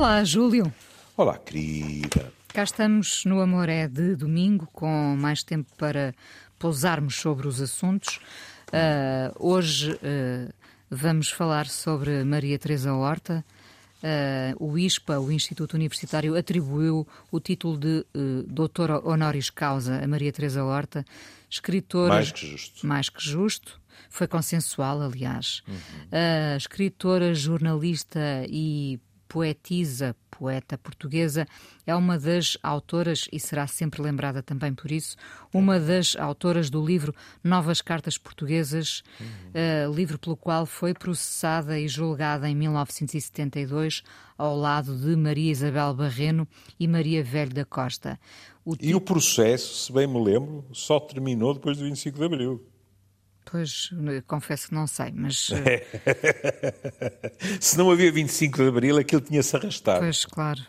Olá, Júlio. Olá, querida. Cá estamos no Amor é de domingo, com mais tempo para pousarmos sobre os assuntos. Uh, hoje uh, vamos falar sobre Maria Teresa Horta. Uh, o ISPA, o Instituto Universitário, atribuiu o título de uh, doutora honoris causa a Maria Teresa Horta, escritora... Mais que justo. Mais que justo. Foi consensual, aliás. Uhum. Uh, escritora, jornalista e poetisa, poeta portuguesa, é uma das autoras, e será sempre lembrada também por isso, uma das autoras do livro Novas Cartas Portuguesas, uhum. uh, livro pelo qual foi processada e julgada em 1972 ao lado de Maria Isabel Barreno e Maria Velho da Costa. O e o processo, se bem me lembro, só terminou depois do 25 de Abril. Pois, confesso que não sei, mas. Se não havia 25 de Abril, aquilo tinha-se arrastado. Pois, claro.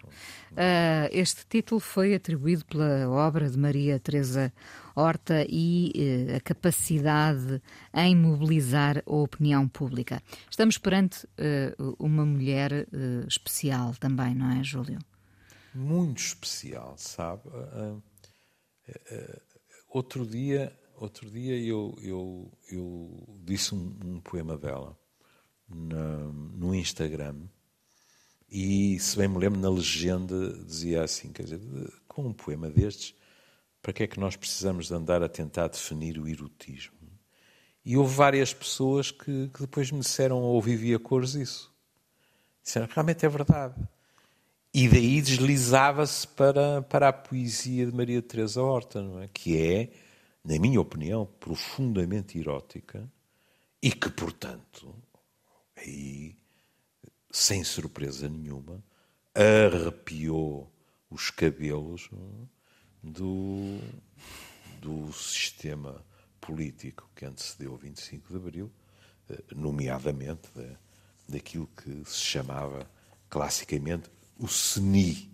Uh, este título foi atribuído pela obra de Maria Teresa Horta e uh, a capacidade em mobilizar a opinião pública. Estamos perante uh, uma mulher especial também, não é, Júlio? Muito especial, sabe? outro dia outro dia eu, eu, eu disse um, um poema dela na, no Instagram e, se bem me lembro, na legenda dizia assim, quer dizer, com um poema destes, para que é que nós precisamos de andar a tentar definir o erotismo? E houve várias pessoas que, que depois me disseram ou vivia cores isso. Disseram, realmente é verdade. E daí deslizava-se para, para a poesia de Maria Teresa Horta, não é? que é na minha opinião, profundamente erótica e que, portanto, aí, sem surpresa nenhuma, arrepiou os cabelos do, do sistema político que antecedeu o 25 de Abril, eh, nomeadamente da, daquilo que se chamava classicamente o SNI,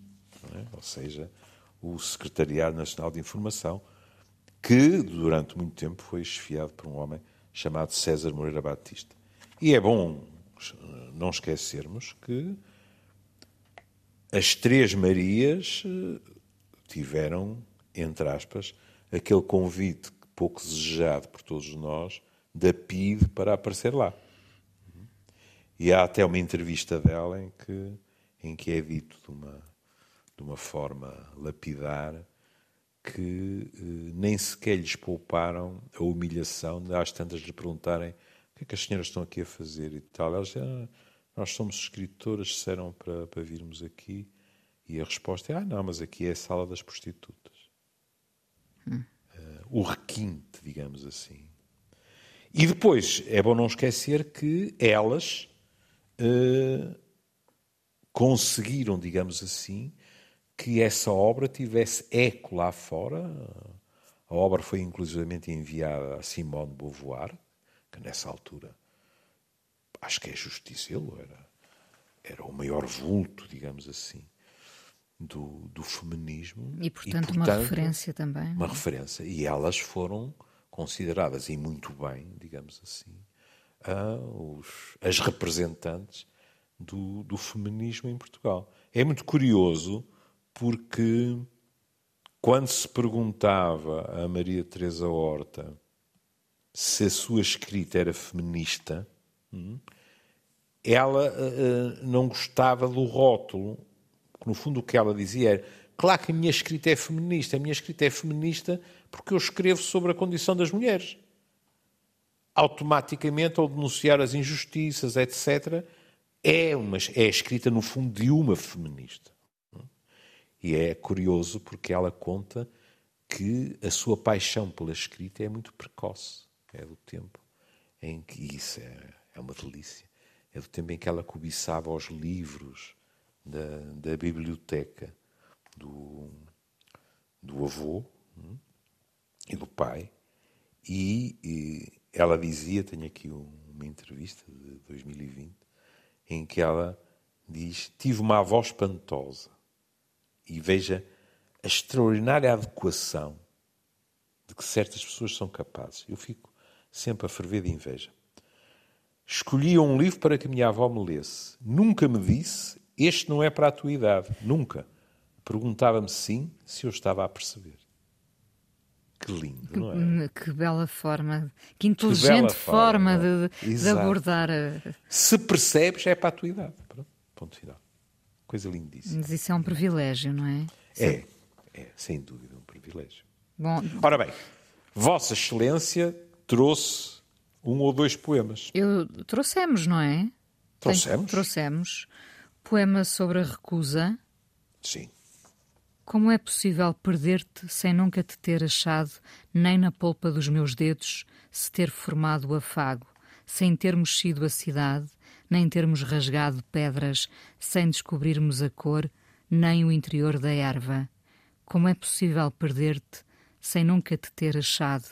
é? ou seja, o Secretariado Nacional de Informação, que durante muito tempo foi esfiado por um homem chamado César Moreira Batista. E é bom não esquecermos que as Três Marias eh, tiveram, entre aspas, aquele convite pouco desejado por todos nós da PIDE para aparecer lá. E há até uma entrevista dela em que, em que é dito de uma, de uma forma lapidar que eh, nem sequer lhes pouparam a humilhação de às tantas lhe perguntarem o que é que as senhoras estão aqui a fazer e tal. Elas disseram, ah, nós somos escritoras, disseram para, para virmos aqui. E a resposta é, ah não, mas aqui é a sala das prostitutas. Hum. Uh, o requinte, digamos assim. E depois, é bom não esquecer que elas uh, conseguiram, digamos assim, que essa obra tivesse eco lá fora. A obra foi inclusivamente enviada a Simone de Beauvoir, que nessa altura, acho que é justicielo, era, era o maior vulto, digamos assim, do, do feminismo. E portanto, e, portanto, uma referência também. Uma referência. E elas foram consideradas, e muito bem, digamos assim, os, as representantes do, do feminismo em Portugal. É muito curioso porque quando se perguntava a Maria Teresa Horta se a sua escrita era feminista, hum, ela uh, não gostava do rótulo. No fundo, o que ela dizia era: claro que a minha escrita é feminista, a minha escrita é feminista porque eu escrevo sobre a condição das mulheres. Automaticamente, ao denunciar as injustiças, etc., é, uma, é escrita, no fundo, de uma feminista. E é curioso porque ela conta que a sua paixão pela escrita é muito precoce. É do tempo em que isso é, é uma delícia. É do tempo em que ela cobiçava os livros da, da biblioteca do, do avô hum, e do pai. E, e, ela dizia, tenho aqui uma entrevista de 2020, em que ela diz: Tive uma avó espantosa e veja a extraordinária adequação de que certas pessoas são capazes. Eu fico sempre a ferver de inveja. Escolhia um livro para que a minha avó me lesse. Nunca me disse este não é para a tua idade, nunca. Perguntava-me sim se eu estava a perceber. Que lindo, que, não é? Que bela forma, que inteligente que forma, forma, de, de abordar. A... Se percebes, é para a tua idade. Pronto, ponto final. Coisa lindíssima. Mas isso é um privilégio, não é? É, é, sem dúvida, um privilégio. Bom, Ora bem, Vossa Excelência trouxe um ou dois poemas. Eu trouxemos, não é? Trouxemos? Tem, trouxemos. Poema sobre a recusa. Sim. Como é possível perder-te sem nunca te ter achado, nem na polpa dos meus dedos, se ter formado o afago, sem termos sido a cidade, nem termos rasgado pedras, sem descobrirmos a cor, nem o interior da erva? Como é possível perder-te sem nunca te ter achado,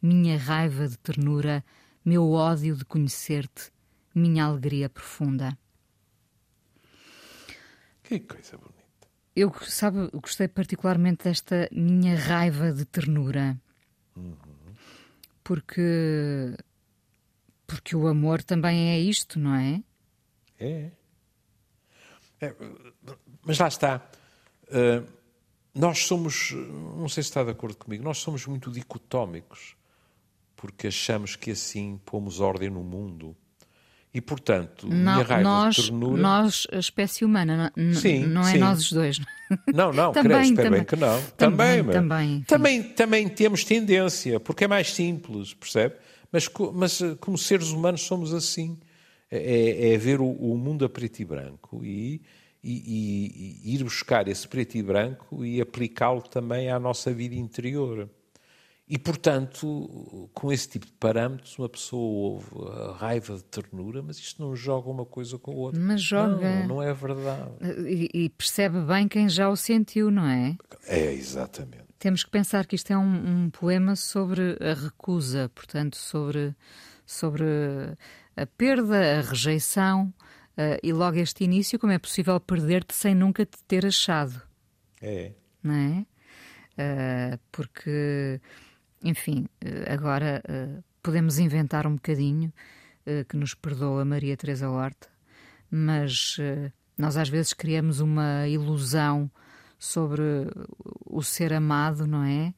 minha raiva de ternura, meu ódio de conhecer-te, minha alegria profunda? Que coisa bonita. Eu, sabe, gostei particularmente desta minha raiva de ternura. Uhum. Porque porque o amor também é isto, não é? É. é mas lá está. Uh, nós somos, não sei se está de acordo comigo, nós somos muito dicotómicos, porque achamos que assim pomos ordem no mundo. E, portanto, não, minha raiva nós, de ternura... Nós, a espécie humana, sim, não é sim. nós os dois. Não, não, também, creio, espero bem que não. Também, também, também, também, também temos tendência, porque é mais simples, percebe? Mas, mas eh, como seres humanos somos assim. É, é, é ver o, o, mundo a preto e branco e, e, e ir buscar esse preto e branco e aplicá-lo também à nossa vida interior. E, portanto, com esse tipo de parâmetros, uma pessoa ouve a raiva de ternura, mas isto não joga uma coisa com a outra. Mas joga. Não, não é verdade. E, e, percebe bem quem já o sentiu, não é? É, exatamente. Temos que pensar que isto é um, um poema sobre a recusa, portanto, sobre, sobre a perda, a rejeição. Uh, e logo este início, como é possível perder-te sem nunca te ter achado? É. Não é? Uh, porque enfim, eh, agora uh, podemos inventar um bocadinho, que nos perdoa Maria Teresa Horta, mas nós às vezes criamos uma ilusão sobre o ser amado, não é?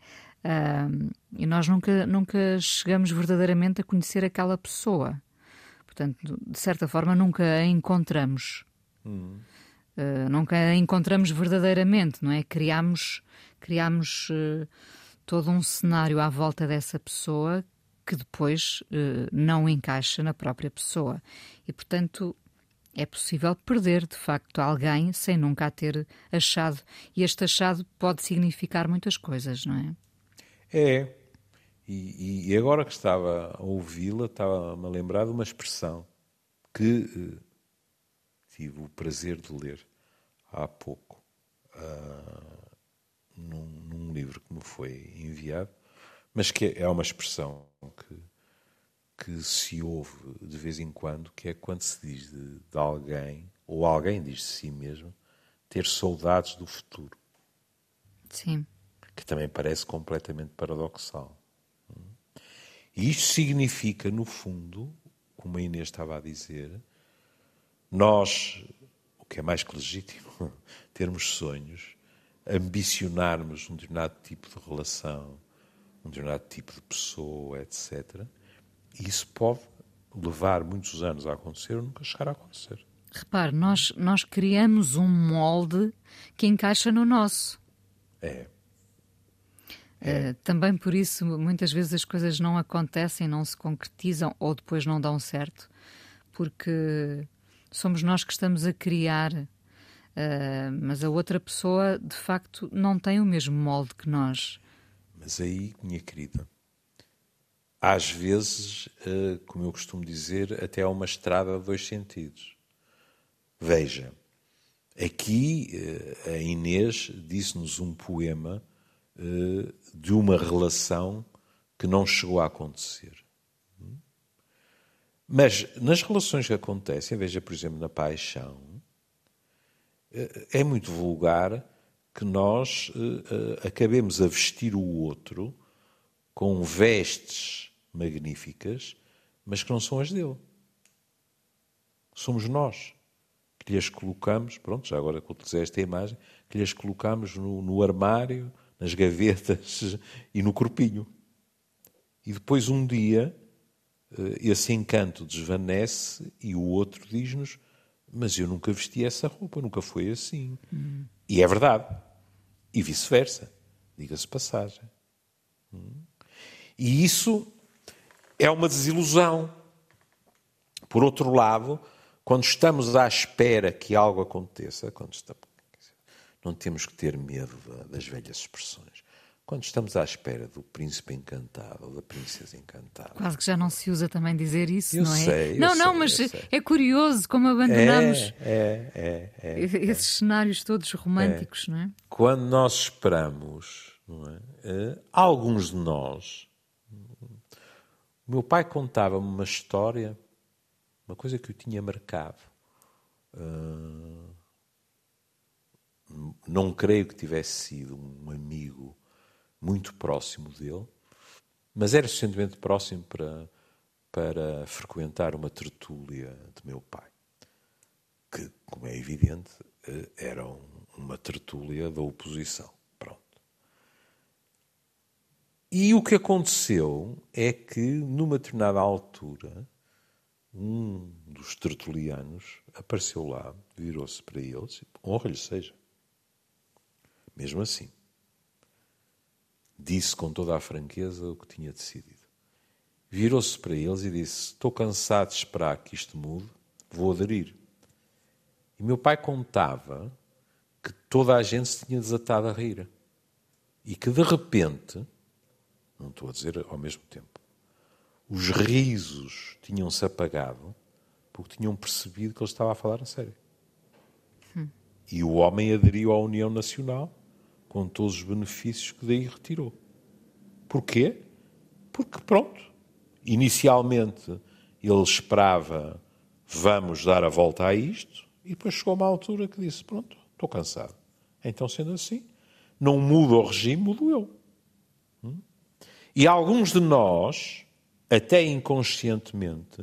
e nós nunca, nunca chegamos verdadeiramente a conhecer aquela pessoa. Portanto, de certa forma, nunca a encontramos. Hum. nunca a encontramos verdadeiramente, não é? Criamos, criamos todo um cenário à volta dessa pessoa que depois uh, não encaixa na própria pessoa. E, portanto, é possível perder, de facto, alguém sem nunca a ter achado. E este achado pode significar muitas coisas, não é? É. E, e agora que estava a ouvi-la, estava-me a lembrar de uma expressão que uh, tive o prazer de ler há pouco. Uh, num, num, livro que me foi enviado, mas que é uma expressão que, que se ouve de vez em quando, que é quando se diz de, de alguém, ou alguém diz de si mesmo, ter saudades do futuro. Sim. Que também parece completamente paradoxal. E isto significa, no fundo, como a Inês estava a dizer, nós, o que é mais que legítimo, termos sonhos, ambicionarmos um determinado tipo de relação, um determinado tipo de pessoa, etc., isso pode levar muitos anos a acontecer ou nunca chegar a acontecer. Repare, nós, nós criamos um molde que encaixa no nosso. É. É. Uh, também por isso, muitas vezes as coisas não acontecem, não se concretizam ou depois não dão certo, porque somos nós que estamos a criar Uh, mas a outra pessoa, de facto, não tem o mesmo molde que nós. Mas aí, minha querida, às vezes, uh, como eu costumo dizer, até há uma estrada de dois sentidos. Veja, aqui uh, a Inês disse-nos um poema de uma relação que não chegou a acontecer. Mas nas relações que acontecem, veja, por exemplo, na paixão, é, muito vulgar que nós acabemos a vestir o outro com vestes magníficas, mas que não são as dele. Somos nós que lhes colocamos, pronto, já agora que utilizei esta imagem, que lhes colocamos no, no armário, nas gavetas e no corpinho. E depois um dia eh, esse encanto desvanece e o outro diz-nos: Mas eu nunca vesti essa roupa, nunca foi assim. Hum. E é verdade. E vice-versa. Diga-se passagem. Hum. E isso é uma desilusão. Por outro lado, quando estamos à espera que algo aconteça, quando estamos, não temos que ter medo das velhas expressões. Quando estamos à espera do príncipe encantado ou da princesa encantada. Quase que já não se usa também dizer isso, eu não é? Sei, não, não, mas é curioso como abandonamos é, é, é, esses cenários todos românticos, não é? Quando nós esperamos, não é? Uh, alguns de nós. O meu pai contava-me uma história, uma coisa que eu tinha marcado. Uh, não creio que tivesse sido um amigo muito próximo dele, mas era suficientemente próximo para, para frequentar uma tertúlia de meu pai, que, como é evidente, eh, era uma tertúlia da oposição. E o que aconteceu é que, numa determinada altura, um dos tertulianos apareceu lá, virou-se para eles, honra-lhe seja. Mesmo assim, disse com toda a franqueza o que tinha decidido. Virou-se para eles e disse: Estou cansado de esperar que isto mude, vou aderir. E meu pai contava que toda a gente se tinha desatado a rir. E que de repente, não estou a dizer ao mesmo tempo, os risos tinham-se apagado porque tinham percebido que ele estava a falar a sério. Hum. E o homem aderiu à União Nacional com todos os benefícios que daí retirou. Porquê? Porque, pronto, inicialmente ele esperava vamos dar a volta a isto, e depois chegou uma altura que disse: Pronto, estou cansado. Então, sendo assim, não muda o regime, mudo eu. Hum? E alguns de nós, até inconscientemente,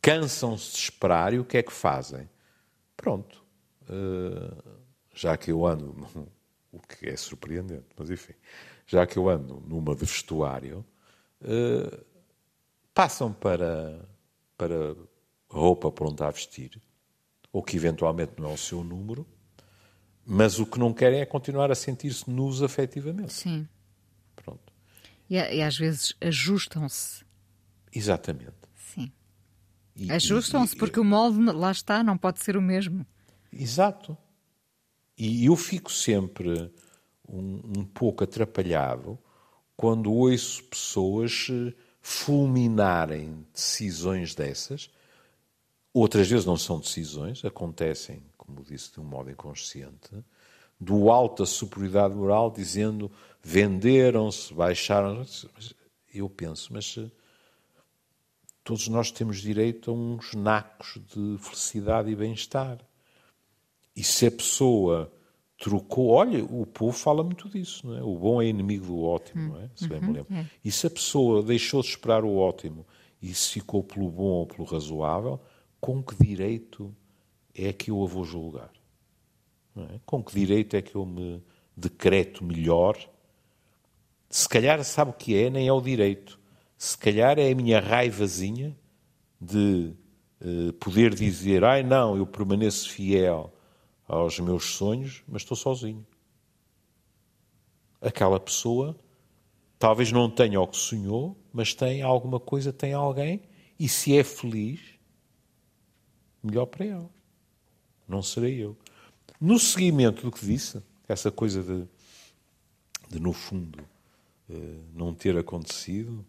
cansam-se de esperar e o que é que fazem? Pronto. Uh, já que eu ando, o que é surpreendente, mas enfim, já que eu ando numa de vestuário, uh, passam para, para roupa pronta a vestir, ou que eventualmente não é o seu número, mas o que não querem é continuar a sentir-se nus afetivamente. Sim. Pronto. E, e às vezes ajustam-se. Exatamente. Sim. Ajustam-se porque o molde lá está, não pode ser o mesmo. Exato. E eu fico sempre um, um pouco atrapalhado quando ouço pessoas eh, fulminarem decisões dessas. Outras vezes não são decisões, acontecem, como disse, de um modo inconsciente, do alta superioridade moral, dizendo venderam-se, baixaram. Eu penso, mas eh, todos nós temos direito a uns nacos de felicidade e bem-estar. E se a pessoa trocou, olha, o povo fala muito disso, não é? O bom é inimigo do ótimo, não é? Se bem me uhum, lembro. É. E se a pessoa deixou de esperar o ótimo e se ficou pelo bom ou pelo razoável, com que direito é que eu a vou julgar? É? Com que direito é que eu me decreto melhor? Se calhar sabe o que é, nem é o direito. Se calhar é a minha raivazinha de uh, poder dizer, ai não, eu permaneço fiel aos meus sonhos, mas estou sozinho. Aquela pessoa talvez não tenha o que sonhou, mas tem alguma coisa, tem alguém, e se é feliz, melhor para ela. Não serei eu. No seguimento do que disse, essa coisa de, de no fundo, eh, não ter acontecido,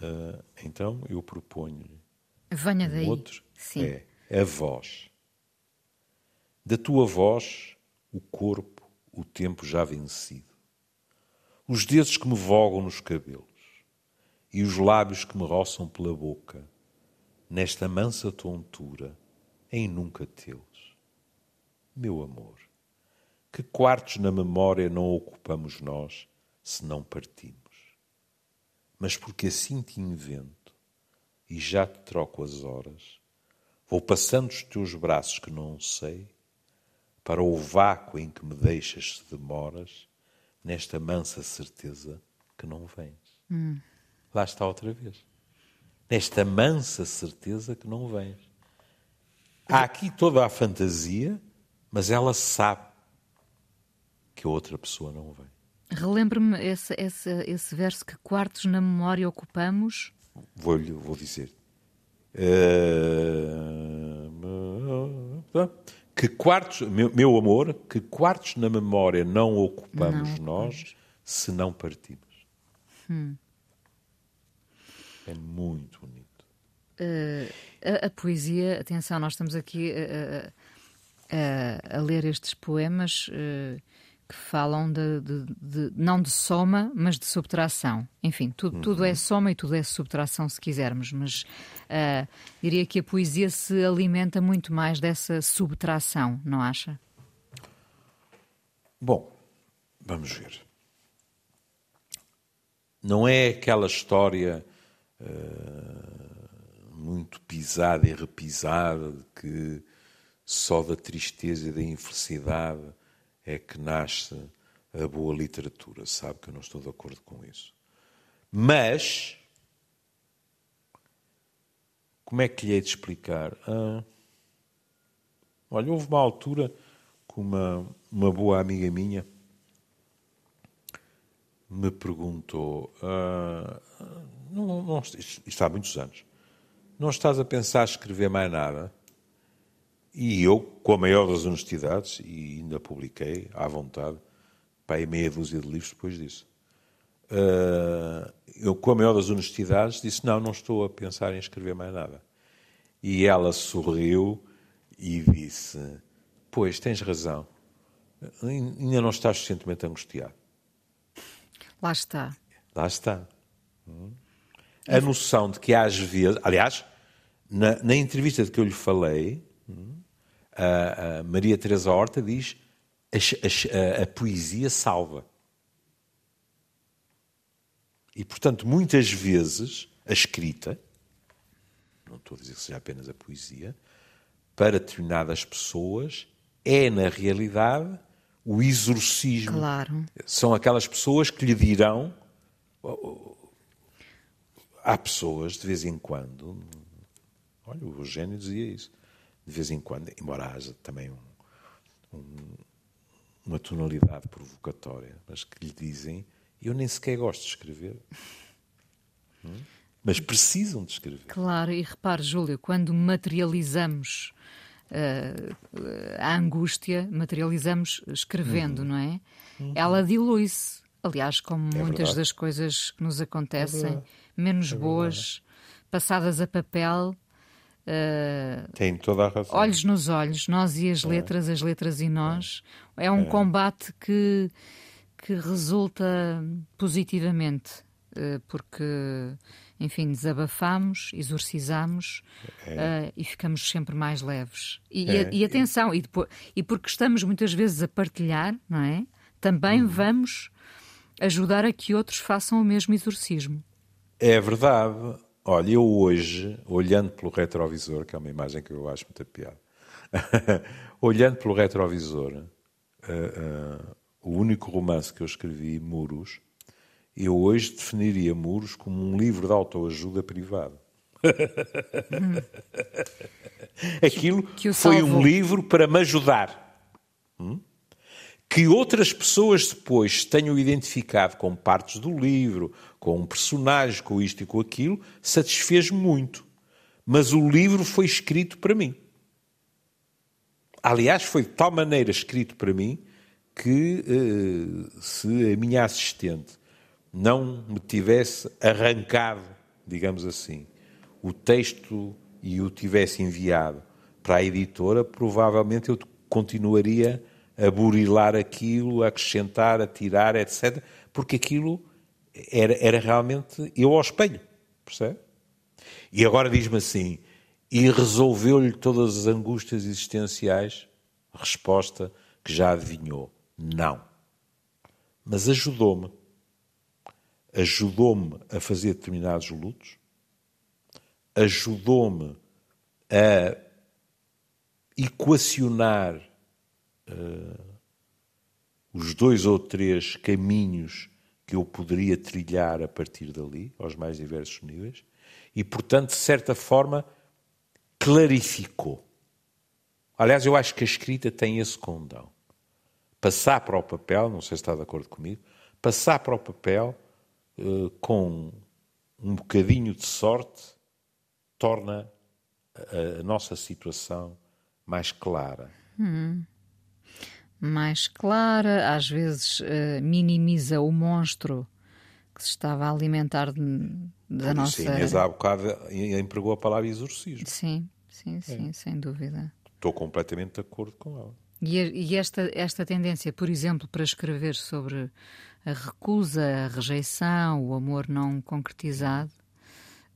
eh, então eu proponho-lhe. Venha um daí. Outro Sim. é a voz. Da tua voz, o corpo, o tempo já vencido. Os dedos que me vogam nos cabelos e os lábios que me roçam pela boca, nesta mansa tontura, em nunca teus. Meu amor, que quartos na memória não ocupamos nós, se não partimos? Mas porque assim te invento e já te troco as horas, Vou passando os teus braços que não sei, para o vácuo em que me deixas se demoras, nesta mansa certeza que não vens. Hum. Lá está outra vez. Nesta mansa certeza que não vens. Há aqui toda a fantasia, mas ela sabe que a outra pessoa não vem. Relembre-me esse, esse, esse verso que quartos na memória ocupamos. Vou-lhe vou dizer. Uh, que quartos, meu, meu, amor, que quartos na memória não ocupamos não, nós se não partimos. Hum. É muito bonito. Uh, a, a, poesia, atenção, nós estamos aqui a, a, a ler estes poemas. Uh, que falam de, de, de, não de soma, mas de subtração. Enfim, tudo, uhum. tudo é soma e tudo é subtração, se quisermos, mas uh, diria que a poesia se alimenta muito mais dessa subtração, não acha? Bom, vamos ver. Não é aquela história uh, muito pisada e repisada de que só da tristeza e da infelicidade é que nasce a boa literatura. Sabe que eu não estou de acordo com isso. Mas, como é que lhe hei de explicar? Ah, olha, houve uma altura que uma, uma boa amiga minha me perguntou: ah, não, não, isto há muitos anos, não estás a pensar escrever mais nada? E eu, com a maior das honestidades, e ainda publiquei à vontade, para meia dúzia de livros depois disso. Uh, eu, com a maior das honestidades, disse: Não, não estou a pensar em escrever mais nada. E ela sorriu e disse: Pois, tens razão, ainda não estás suficientemente angustiado. Lá está. Lá está. A noção de que às vezes, aliás, na, na entrevista de que eu lhe falei, a, a Maria Teresa Horta diz a, a, a poesia salva. E, portanto, muitas vezes a escrita, não estou a dizer que seja apenas a poesia, para determinadas pessoas é, na realidade, o exorcismo. Claro. São aquelas pessoas que lhe dirão. Há pessoas, de vez em quando. Olha, o Eugênio dizia isso de vez em quando, embora haja também um, um, uma tonalidade provocatória, mas que lhe dizem: Eu nem sequer gosto de escrever. Hum? Mas precisam de escrever. Claro, e repare, Júlio, quando materializamos uh, a angústia, materializamos escrevendo, uhum. não é? Uhum. Ela dilui-se. Aliás, como é muitas verdade. das coisas que nos acontecem, é menos é boas, passadas a papel, Uh, Tem toda a razão. Olhos nos olhos, nós e as é. letras, as letras e nós. É um é. combate que, que resulta positivamente, uh, porque, enfim, desabafamos, exorcizamos uh, e ficamos sempre mais leves. E, é. e, e atenção, e, depois, e porque estamos muitas vezes a partilhar, não é? Também uhum. vamos ajudar a que outros façam o mesmo exorcismo. É verdade. Olha, eu hoje, olhando pelo retrovisor, que é uma imagem que eu acho muito piada, olhando pelo retrovisor, uh, uh, o único romance que eu escrevi, Muros, eu hoje definiria Muros como um livro de autoajuda privado. Aquilo que, que foi um livro para me ajudar. Hum? Que outras pessoas depois tenham identificado com partes do livro, com um personagem, com isto e com aquilo, satisfez muito. Mas o livro foi escrito para mim. Aliás, foi de tal maneira escrito para mim que uh, se a minha assistente não me tivesse arrancado, digamos assim, o texto e o tivesse enviado para a editora, provavelmente eu continuaria a burilar aquilo, a acrescentar, a tirar, etc. Porque aquilo era, era realmente eu ao espelho, percebe? E agora diz-me assim, e resolveu-lhe todas as angústias existenciais? Resposta que já adivinhou: não. Mas ajudou-me. Ajudou-me a fazer determinados lutos, ajudou-me a equacionar uh, os dois ou três caminhos que eu poderia trilhar a partir dali, aos mais diversos níveis, e, portanto, de certa forma, clarificou. Aliás, eu acho que a escrita tem esse condão. Passar para o papel, não sei se está de acordo comigo, passar para o papel uh, com um bocadinho de sorte torna a, a nossa situação mais clara. Hum. Mais clara, às vezes uh, minimiza o monstro que se estava a alimentar de, da nossa. Sim, Inês há bocado empregou a palavra exorcismo. Sim, sim, sim, é. sem dúvida. Estou completamente de acordo com ela. E, e, esta, esta tendência, por exemplo, para escrever sobre a recusa, a rejeição, o amor não concretizado,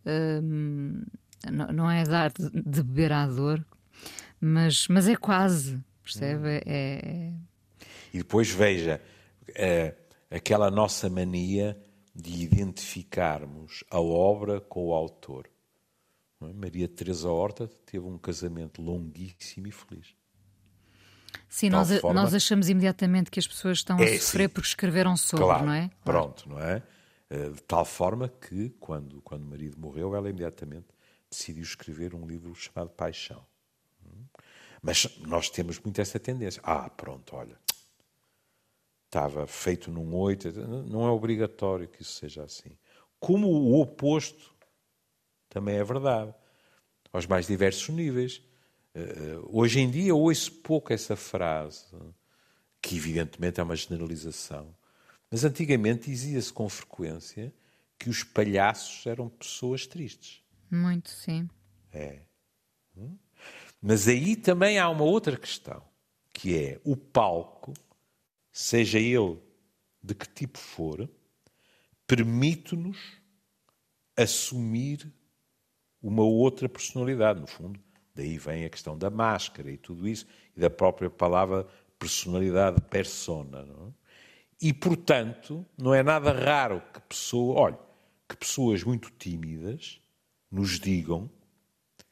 hum, não, é dar de, de, beber à dor, mas, mas é quase, percebe? Hum. É, é... E depois veja é, aquela nossa mania de identificarmos a obra com o autor. É? Maria Teresa Horta teve um casamento longuíssimo e feliz. Sim, nós, forma... nós achamos imediatamente que as pessoas estão é, a sofrer sim. porque escreveram sobre, claro, não é? Pronto, não é? Eh, de tal forma que, quando, quando o marido morreu, ela imediatamente decidiu escrever um livro chamado Paixão. Mas nós temos muito essa tendência. Ah, pronto, olha, estava feito num oito. Não é obrigatório que isso seja assim. Como o oposto também é verdade, aos mais diversos níveis. Eh, hoje em dia ouço pouco essa frase, que evidentemente é uma generalização, mas antigamente dizia-se com frequência que os palhaços eram pessoas tristes. Muito, sim. É. Hum? Mas aí também há uma outra questão, que é o palco, seja ele de que tipo for, permite-nos assumir uma outra personalidade, no fundo. Daí vem a questão da máscara e tudo isso, e da própria palavra personalidade, persona. Não é? E, portanto, não é nada raro que pessoa, olha, que pessoas muito tímidas nos digam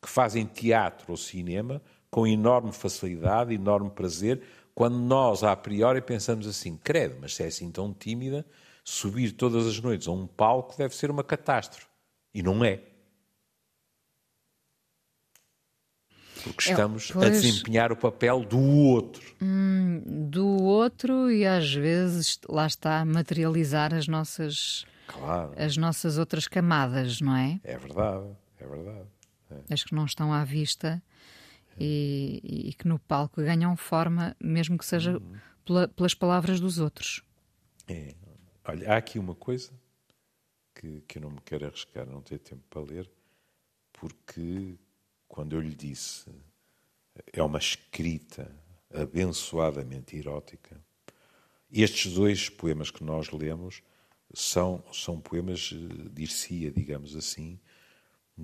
que fazem teatro ou cinema com enorme facilidade, enorme prazer, quando nós, a priori, pensamos assim, credo, mas se é assim tão tímida, subir todas as noites a um palco deve ser uma catástrofe. E não é. Porque estamos pois, a desempenhar o papel do outro. Hum, do outro e às vezes lá está a materializar as nossas, claro. as nossas outras camadas, não é? É verdade, é verdade. É. As que não estão à vista e, e, que no palco ganham forma, mesmo que seja uhum. pela, pelas palavras dos outros. É. Olha, há aqui uma coisa que, que eu não me quero arriscar, não ter tempo para ler, porque quando eu lhe disse é uma escrita abençoadamente erótica, estes dois poemas que nós lemos são, são poemas, eh, dir-se-ia, digamos assim,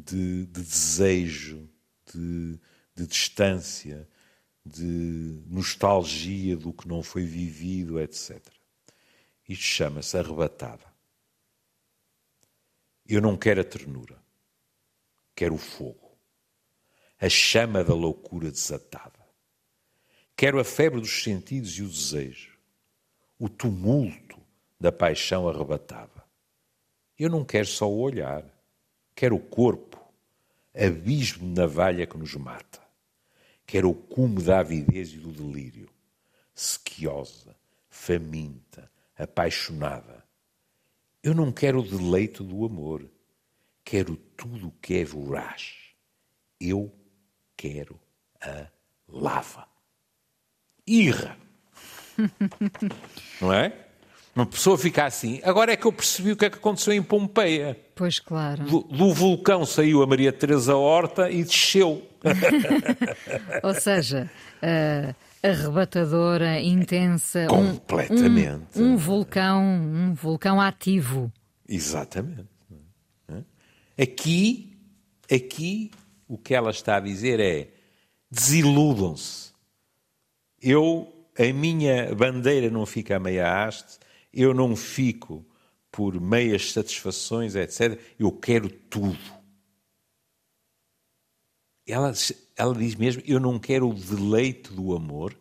de, de desejo, de, de distância, de nostalgia do que não foi vivido, etc. Isto chama-se arrebatada. Eu não quero a ternura, quero o fogo a chama da loucura desatada. Quero a febre dos sentidos e o desejo, o tumulto da paixão arrebatada. Eu não quero só o olhar, quero o corpo, abismo de navalha que nos mata. Quero o cume da avidez e do delírio, sequiosa, faminta, apaixonada. Eu não quero o deleito do amor, quero tudo o que é voraz. Eu quero a lava. Irra. Não é? Uma pessoa fica assim. Agora é que eu percebi o que é que aconteceu em Pompeia. Pois claro. Do, do vulcão saiu a Maria Teresa Horta e desceu. Ou seja, uh, arrebatadora, intensa. Completamente. Um, um, um, vulcão, um vulcão ativo. Exatamente. Aqui, aqui o que ela está a dizer é: desiludam-se. Eu, a minha bandeira não fica a meia haste, eu não fico por meias satisfações, etc. Eu quero tudo. ela, ela diz mesmo: Eu não quero o deleite do amor,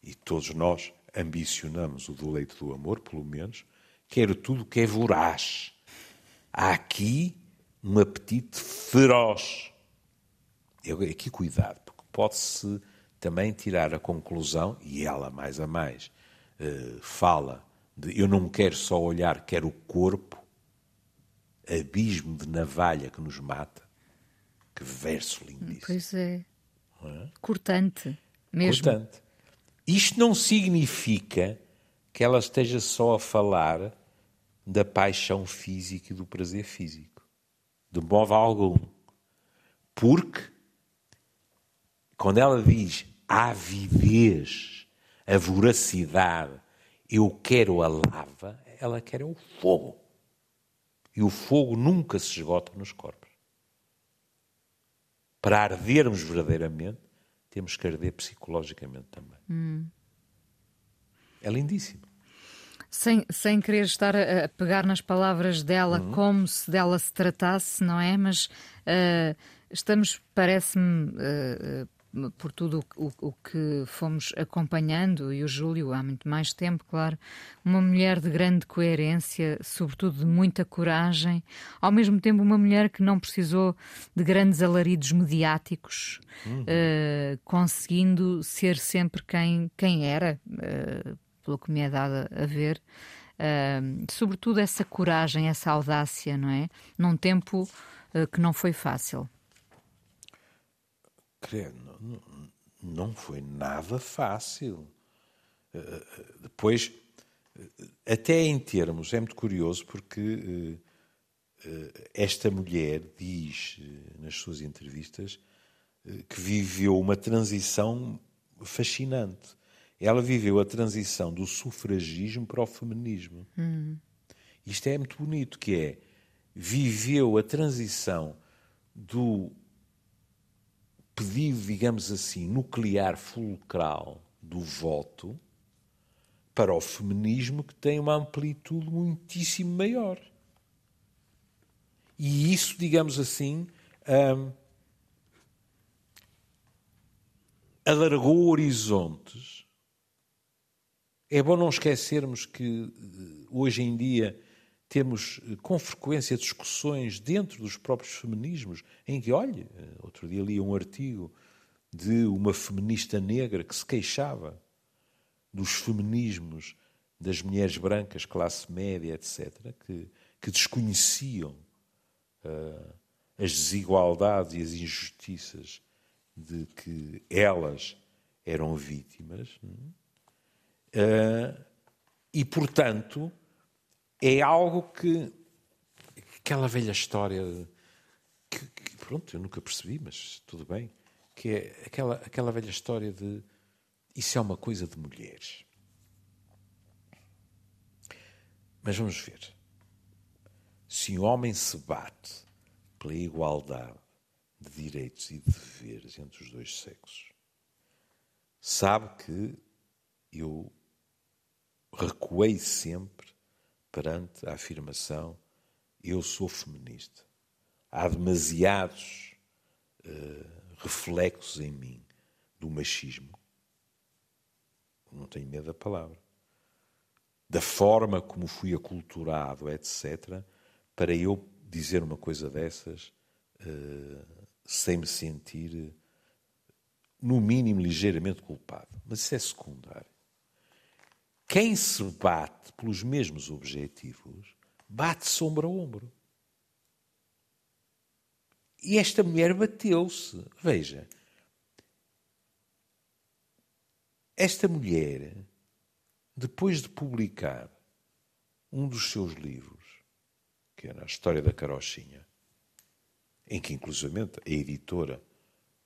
e todos nós ambicionamos o deleite do amor, pelo menos, quero tudo que é voraz. Há aqui um apetite feroz. Eu, aqui cuidado, porque pode-se também tirar a conclusão, e ela mais a mais uh, fala de eu não quero só olhar, quero o corpo, abismo de navalha que nos mata. Que verso lindíssimo. Pois é. é? Cortante, mesmo. Cortante. Isto não significa que ela esteja só a falar da paixão física e do prazer físico. De modo algum. Porque, quando ela diz a avidez, a voracidade, eu quero a lava, ela quer o fogo. E o fogo nunca se esgota nos corpos. Para ardermos verdadeiramente, temos que arder psicologicamente também. Hum. É lindíssimo. Sem, sem querer estar a, pegar nas palavras dela uhum. como se dela se tratasse, não é? Mas uh, estamos, parece-me, uh, por tudo o, o, que fomos acompanhando, e o Júlio há muito mais tempo, claro, uma mulher de grande coerência, sobretudo de muita coragem, ao mesmo tempo uma mulher que não precisou de grandes alaridos mediáticos, uhum. uh, conseguindo ser sempre quem, quem era, uh, pelo que me é dado a ver. Uh, sobretudo essa coragem, essa audácia, não é? Num tempo que não foi fácil. Creio, não foi nada fácil. Eh, eh, depois, eh, até em termos, é muito curioso porque esta mulher diz nas suas entrevistas que viveu uma transição fascinante. Ela viveu a transição do sufragismo para o feminismo. Hum. Isto é muito bonito, que é viveu a transição do pedido, digamos assim, nuclear fulcral do voto para o feminismo que tem uma amplitude muitíssimo maior. E isso, digamos assim, hum, alargou horizontes. É bom não esquecermos que eh, hoje em dia temos eh, com frequência discussões dentro dos próprios feminismos em que, olha, eh, outro dia li um artigo de uma feminista negra que se queixava dos feminismos das mulheres brancas, classe média, etc., que, que desconheciam uh, as desigualdades e as injustiças de que elas eram vítimas. Uh, e, portanto, é algo que. aquela velha história. Que, que, pronto, eu nunca percebi, mas tudo bem. Que é aquela, aquela velha história de. Isso é uma coisa de mulheres. Mas vamos ver. Se um homem se bate pela igualdade de direitos e de deveres entre os dois sexos, sabe que eu recuei sempre perante a afirmação eu sou feminista. Há demasiados uh, reflexos em mim do machismo. Não tenho medo da palavra. Da forma como fui aculturado, etc., para eu dizer uma coisa dessas uh, sem me sentir, no mínimo, ligeiramente culpado. Mas isso é secundário. Quem se bate pelos mesmos objetivos, bate-se ombro a ombro. E esta mulher bateu-se. Veja, esta mulher, depois de publicar um dos seus livros, que era a História da Carochinha, em que, inclusivamente, a editora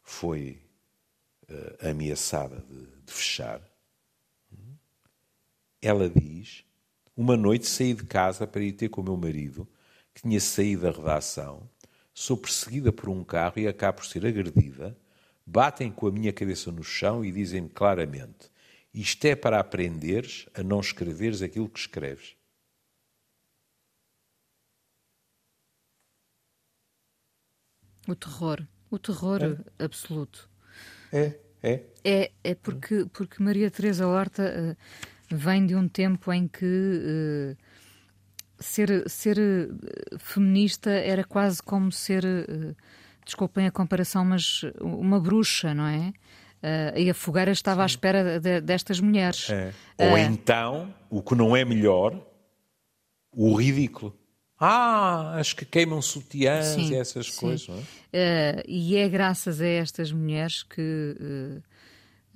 foi uh, ameaçada de, de fechar, ela diz: Uma noite saí de casa para ir ter com o meu marido, que tinha saído da redação. Sou perseguida por um carro e acabo por ser agredida. Batem com a minha cabeça no chão e dizem-me claramente: Isto é para aprenderes a não escreveres aquilo que escreves. O terror. O terror é. absoluto. É, é. É, é porque, porque Maria Teresa Horta uh, vem de um tempo em que uh, ser, ser uh, feminista era quase como ser, desculpem a comparação, mas uma bruxa, não é? Uh, e a fogueira estava Sim. à espera de, destas mulheres. É. Ou uh, então, o que não é melhor, o ridículo. Ah, as que queimam sutiãs sim, e essas sim. coisas. Não é? Uh, e é graças a estas mulheres que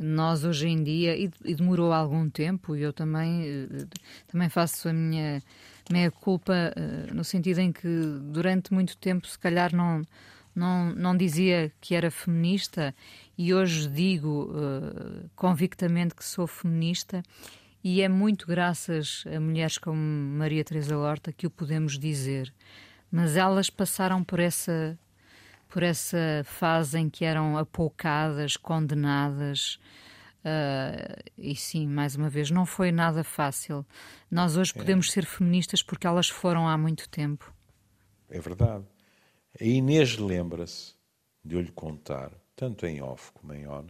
nós hoje em dia, e, e, demorou algum tempo, e eu também, uh, também faço a minha meia culpa no sentido em que durante muito tempo, se calhar, não, não, não dizia que era feminista, e hoje digo convictamente que sou feminista e é muito graças a mulheres como Maria Teresa Horta que o podemos dizer. Mas elas passaram por essa por essa fase em que eram apoucadas, condenadas. Uh, e sim, mais uma vez, não foi nada fácil. Nós hoje é. podemos ser feministas porque elas foram há muito tempo. É verdade. A Inês lembra-se de eu lhe contar, tanto em off como em on,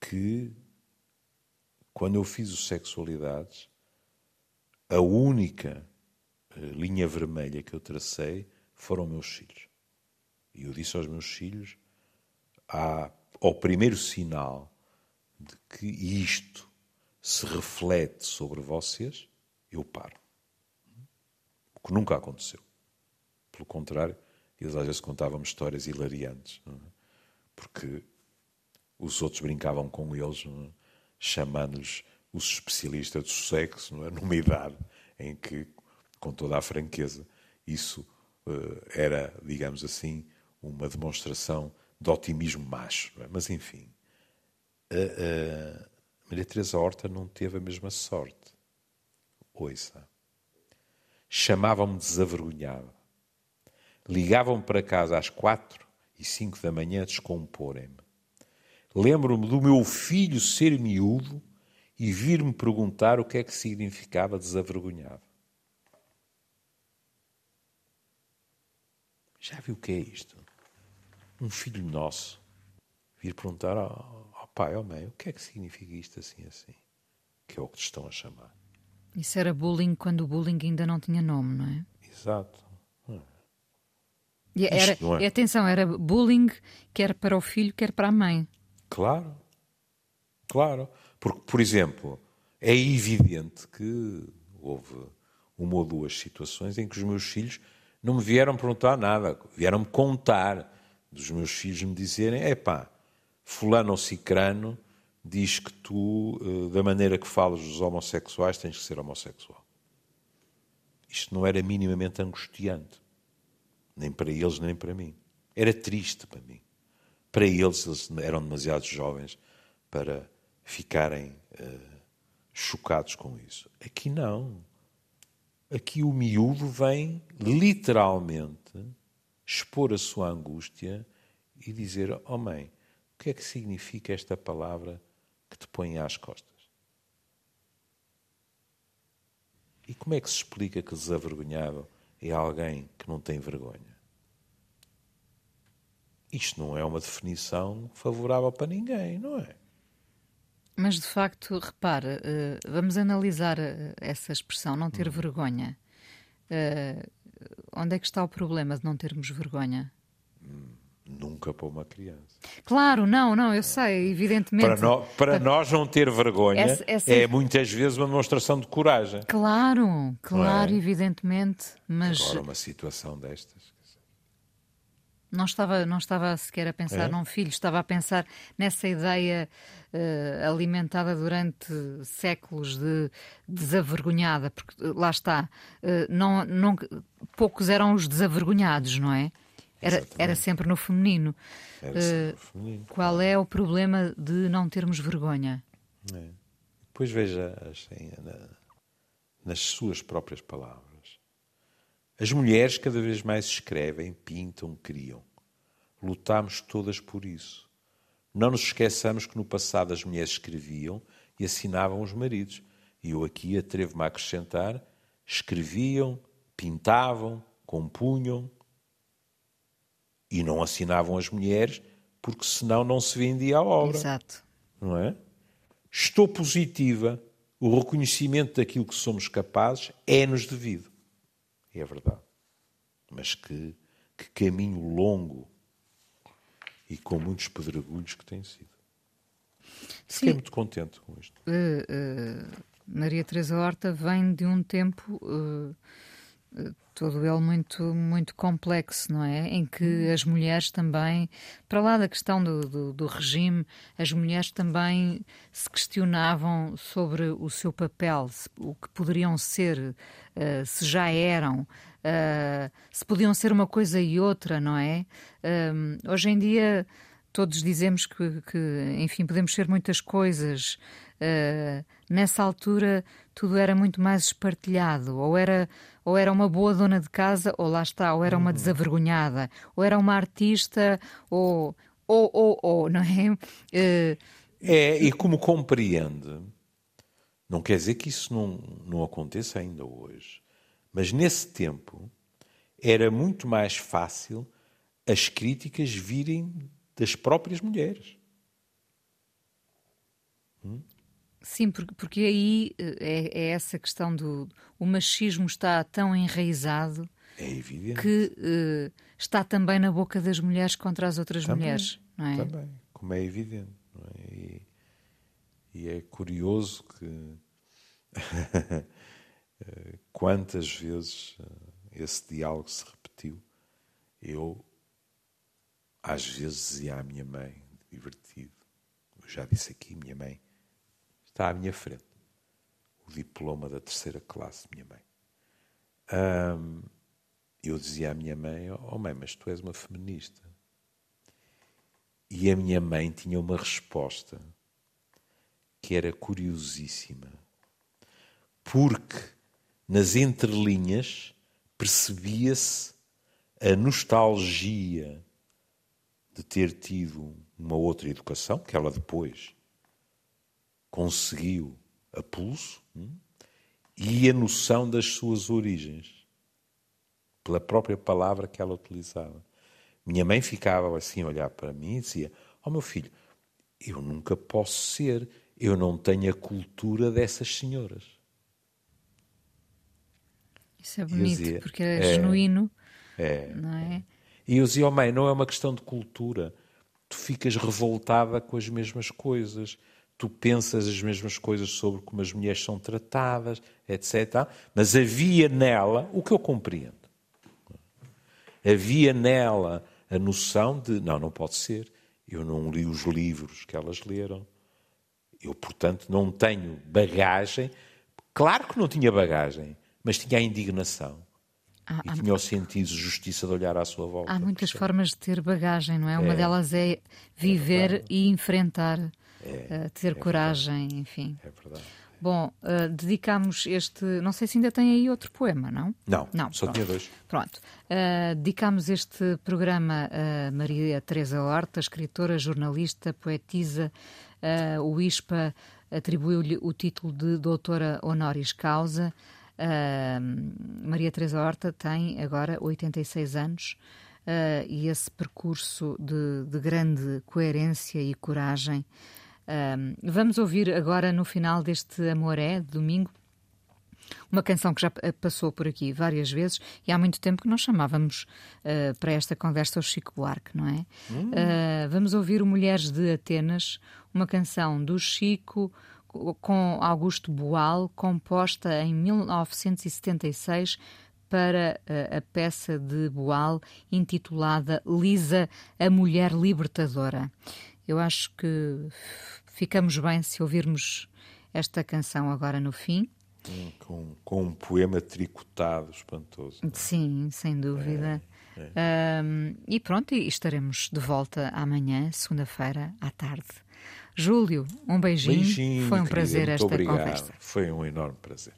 que quando eu fiz o Sexualidades, a única eh, linha vermelha que eu tracei foram meus filhos. E eu disse aos meus filhos, há, ao primeiro sinal de que isto se reflete sobre vocês, eu paro. O que nunca aconteceu. Pelo contrário, eles às vezes contavam-me histórias hilariantes, é? porque os outros brincavam com eles. É? chamando-lhes os especialistas do sexo, é? numa idade em que, com toda a franqueza, isso uh, era, digamos assim, uma demonstração de otimismo macho. É? Mas, enfim, a, a Maria Teresa Horta não teve a mesma sorte. Ouça. Chamavam-me desavergonhada. Ligavam-me para casa às quatro e cinco da manhã a descomporem-me. Lembro-me do meu filho ser miúdo e vir-me perguntar o que é que significava desavergonhado. Já viu o que é isto? Um filho nosso vir perguntar ao, ao pai, ao mãe, o que é que significa isto assim assim? Que é o que te estão a chamar. Isso era bullying quando o bullying ainda não tinha nome, não é? Exato. E era, é. Atenção, era bullying quer para o filho, quer para a mãe. Claro, claro. Porque, por exemplo, é evidente que houve uma ou duas situações em que os meus filhos não me vieram perguntar nada, vieram-me contar dos meus filhos me dizerem: epá, fulano ou cicrano diz que tu, eh, da maneira que falas dos homossexuais, tens que ser homossexual. Isto não era minimamente angustiante, nem para eles, nem para mim. Era triste para mim para eles, eles eram demasiado jovens para ficarem uh, chocados com isso. Aqui não. Aqui o miúdo vem literalmente expor a sua angústia e dizer: Oh mãe, o que é que significa esta palavra que te põe às costas? E como é que se explica que desavergonhado é alguém que não tem vergonha? Isto não é uma definição favorável para ninguém, não é? Mas de facto, repara, uh, vamos analisar uh, essa expressão, não ter hum. vergonha. Onde é que está o problema de não termos vergonha? Nunca para uma criança. Claro, não, não, eu sei, evidentemente. Para, no, para nós não ter vergonha essa, essa... é muitas vezes uma demonstração de coragem. Claro, claro, é? evidentemente. Mas... Agora, uma situação destas. Não estava, não estava sequer a pensar é? num filho, estava a pensar nessa ideia uh, alimentada durante séculos de desavergonhada, porque eh, lá está, uh, não, não, poucos eram os desavergonhados, não é? Era, era sempre no feminino. Era sempre no feminino. Qual é o problema de não termos vergonha? É. Depois veja assim, na, nas suas próprias palavras. As mulheres cada vez mais escrevem, pintam, criam. Lutamos todas por isso. Não nos esqueçamos que no passado as mulheres escreviam e assinavam os maridos. E eu aqui atrevo-me a acrescentar: escreviam, pintavam, compunham. E não assinavam as mulheres porque senão não se vendia a obra. Exato. Não é? Estou positiva. O reconhecimento daquilo que somos capazes é-nos devido. É verdade. Mas que, que caminho longo e com muitos pedregulhos que tem sido. Fiquei muito contente com isto. Uh, uh, Maria Teresa Horta vem de um tempo uh, todo ele muito muito complexo, não é? Em que uhum. as mulheres também, para lá da questão do, do, do, regime, as mulheres também se questionavam sobre o seu papel, o que poderiam ser, uh, se já eram, uh, se podiam ser uma coisa e outra, não é? Uh, hoje em dia todos dizemos que, que, enfim, podemos ser muitas coisas. Uh, nessa altura tudo era muito mais espartilhado, ou era, ou era uma boa dona de casa, ou lá está, ou era uma uhum. desavergonhada, ou era uma artista, ou, ou, ou, ou não é? Uh... É, e como compreende, não quer dizer que isso não, não aconteça ainda hoje, mas nesse tempo era muito mais fácil as críticas virem das próprias mulheres. Hum? Sim, porque, aí eh, é, é, essa questão do o machismo está tão enraizado é que uh, está também na boca das mulheres contra as outras também, mulheres, não é? Também, como é evidente. É? E, e, é curioso que eh, quantas vezes esse diálogo se repetiu. Eu às vezes dizia à minha mãe, divertido, eu já disse aqui, minha mãe está à minha frente, o diploma da terceira classe, minha mãe. Eu dizia à minha mãe, oh mãe, mas tu és uma feminista. E a minha mãe tinha uma resposta que era curiosíssima, porque nas entrelinhas percebia-se a nostalgia de ter tido uma outra educação, que ela depois conseguiu a pulso, hum, e a noção das suas origens, pela própria palavra que ela utilizava. Minha mãe ficava assim a olhar para mim e dizia: Ó oh, meu filho, eu nunca posso ser, eu não tenho a cultura dessas senhoras. Isso é bonito, dizia, porque é, é genuíno, é, não é? E eu dizia, oh mãe, não é uma questão de cultura. Tu ficas revoltada com as mesmas coisas, tu pensas as mesmas coisas sobre como as mulheres são tratadas, etc. Mas havia nela, o que eu compreendo, havia nela a noção de, não, não pode ser, eu não li os livros que elas leram, eu, portanto, não tenho bagagem. Claro que não tinha bagagem, mas tinha a indignação Há, e tinha há... o sentido de justiça de olhar à sua volta. Há muitas formas de ter bagagem, não é? é Uma delas é viver é e enfrentar, é, uh, ter é coragem, verdade. enfim. É verdade. Bom, uh, dedicamos este. Não sei se ainda tem aí outro poema, não? Não, não só pronto. tinha dois. Pronto. Uh, dedicamos este programa a Maria Teresa Horta, escritora, jornalista, poetisa. Uh, o ISPA atribuiu-lhe o título de doutora honoris causa. Maria Teresa Horta tem agora 86 anos e esse percurso de, de, grande coerência e coragem. Uh, vamos ouvir agora no final deste Amoré, de domingo, uma canção que já passou por aqui várias vezes e há muito tempo que nós chamávamos uh, para esta conversa o Chico Buarque, não é? Hum. Uh, vamos ouvir o Mulheres de Atenas, uma canção do Chico, com Augusto Boal, composta em 1976 para a, a peça de Boal intitulada Lisa, a Mulher Libertadora. Eu acho que ficamos bem se ouvirmos esta canção agora no fim. Com, com um poema tricotado espantoso. É? Sim, sem dúvida. É, é. Um, e pronto, e estaremos de volta amanhã, segunda-feira, à tarde. Júlio, um beijinho. beijinho Foi um prazer esta obrigado. conversa. Foi um enorme prazer.